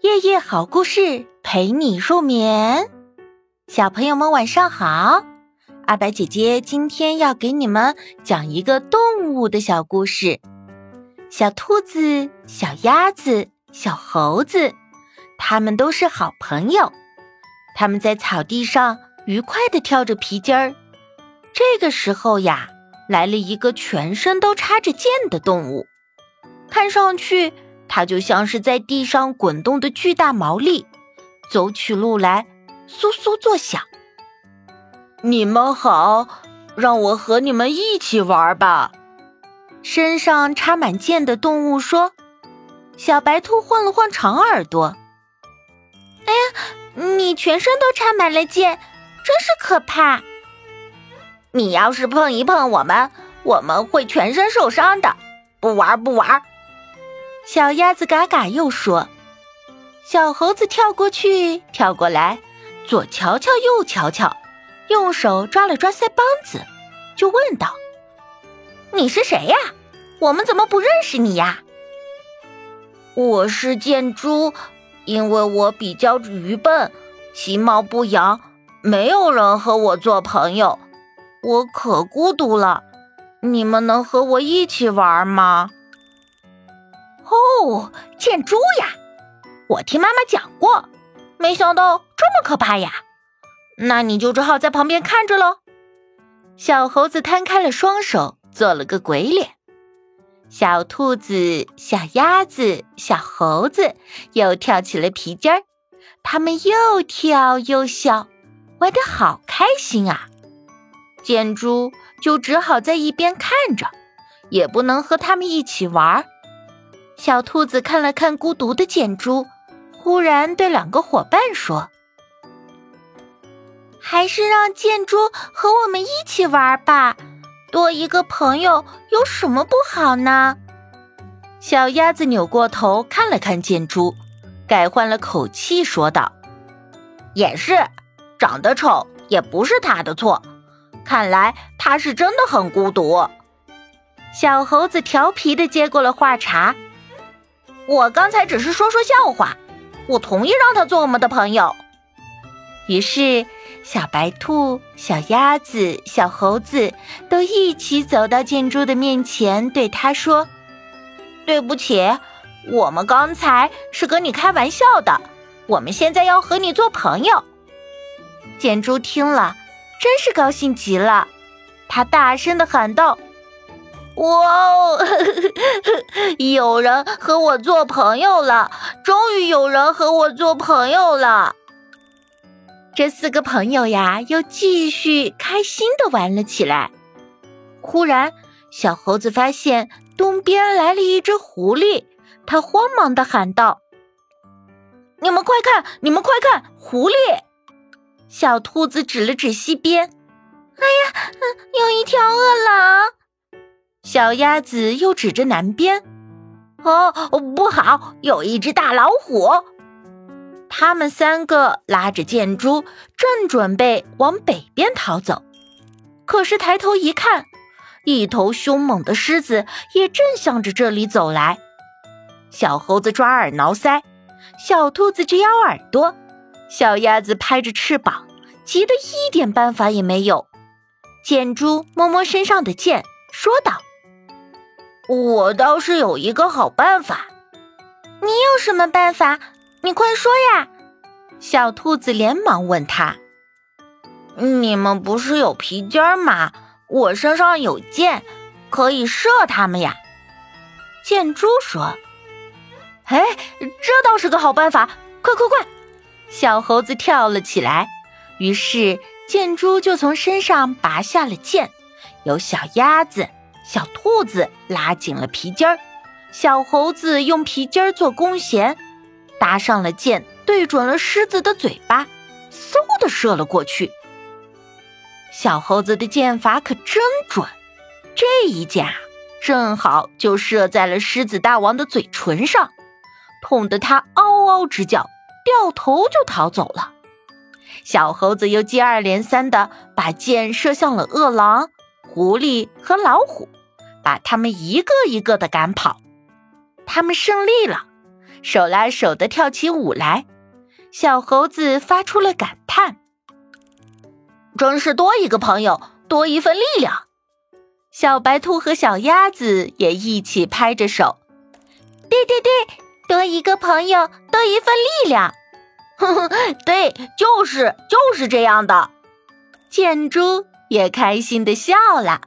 夜夜好故事陪你入眠，小朋友们晚上好。阿白姐姐今天要给你们讲一个动物的小故事。小兔子、小鸭子、小猴子，它们都是好朋友。它们在草地上愉快地跳着皮筋儿。这个时候呀，来了一个全身都插着剑的动物，看上去。它就像是在地上滚动的巨大毛利，走起路来簌簌作响。你们好，让我和你们一起玩吧。身上插满剑的动物说：“小白兔晃了晃长耳朵，哎呀，你全身都插满了剑，真是可怕！你要是碰一碰我们，我们会全身受伤的。不玩，不玩。”小鸭子嘎嘎又说：“小猴子跳过去，跳过来，左瞧瞧，右瞧瞧，用手抓了抓腮帮子，就问道：‘你是谁呀？我们怎么不认识你呀？’我是箭猪，因为我比较愚笨，其貌不扬，没有人和我做朋友，我可孤独了。你们能和我一起玩吗？”哦，箭猪呀！我听妈妈讲过，没想到这么可怕呀！那你就只好在旁边看着喽。小猴子摊开了双手，做了个鬼脸。小兔子、小鸭子、小猴子又跳起了皮筋儿，他们又跳又笑，玩的好开心啊！箭猪就只好在一边看着，也不能和他们一起玩。小兔子看了看孤独的箭猪，忽然对两个伙伴说：“还是让箭猪和我们一起玩吧，多一个朋友有什么不好呢？”小鸭子扭过头看了看箭猪，改换了口气说道：“也是，长得丑也不是他的错，看来他是真的很孤独。”小猴子调皮的接过了话茬。我刚才只是说说笑话，我同意让他做我们的朋友。于是，小白兔、小鸭子、小猴子都一起走到建猪的面前，对他说：“对不起，我们刚才是跟你开玩笑的，我们现在要和你做朋友。”建猪听了，真是高兴极了，他大声的喊道。哇哦！有人和我做朋友了，终于有人和我做朋友了。这四个朋友呀，又继续开心的玩了起来。忽然，小猴子发现东边来了一只狐狸，它慌忙的喊道：“你们快看，你们快看，狐狸！”小兔子指了指西边：“哎呀，有一条饿狼。”小鸭子又指着南边，哦，不好，有一只大老虎。他们三个拉着箭猪，正准备往北边逃走，可是抬头一看，一头凶猛的狮子也正向着这里走来。小猴子抓耳挠腮，小兔子直咬耳朵，小鸭子拍着翅膀，急得一点办法也没有。箭猪摸摸身上的箭，说道。我倒是有一个好办法，你有什么办法？你快说呀！小兔子连忙问他：“你们不是有皮筋吗？我身上有箭，可以射他们呀。”箭猪说：“哎，这倒是个好办法！快快快！”小猴子跳了起来，于是箭猪就从身上拔下了箭，有小鸭子。小兔子拉紧了皮筋儿，小猴子用皮筋儿做弓弦，搭上了箭，对准了狮子的嘴巴，嗖的射了过去。小猴子的箭法可真准，这一箭啊，正好就射在了狮子大王的嘴唇上，痛得他嗷嗷直叫，掉头就逃走了。小猴子又接二连三的把箭射向了饿狼、狐狸和老虎。把他们一个一个的赶跑，他们胜利了。手拉手的跳起舞来。小猴子发出了感叹：“真是多一个朋友，多一份力量。”小白兔和小鸭子也一起拍着手：“对对对，多一个朋友，多一份力量。”呵呵，对，就是就是这样的。箭猪也开心的笑了。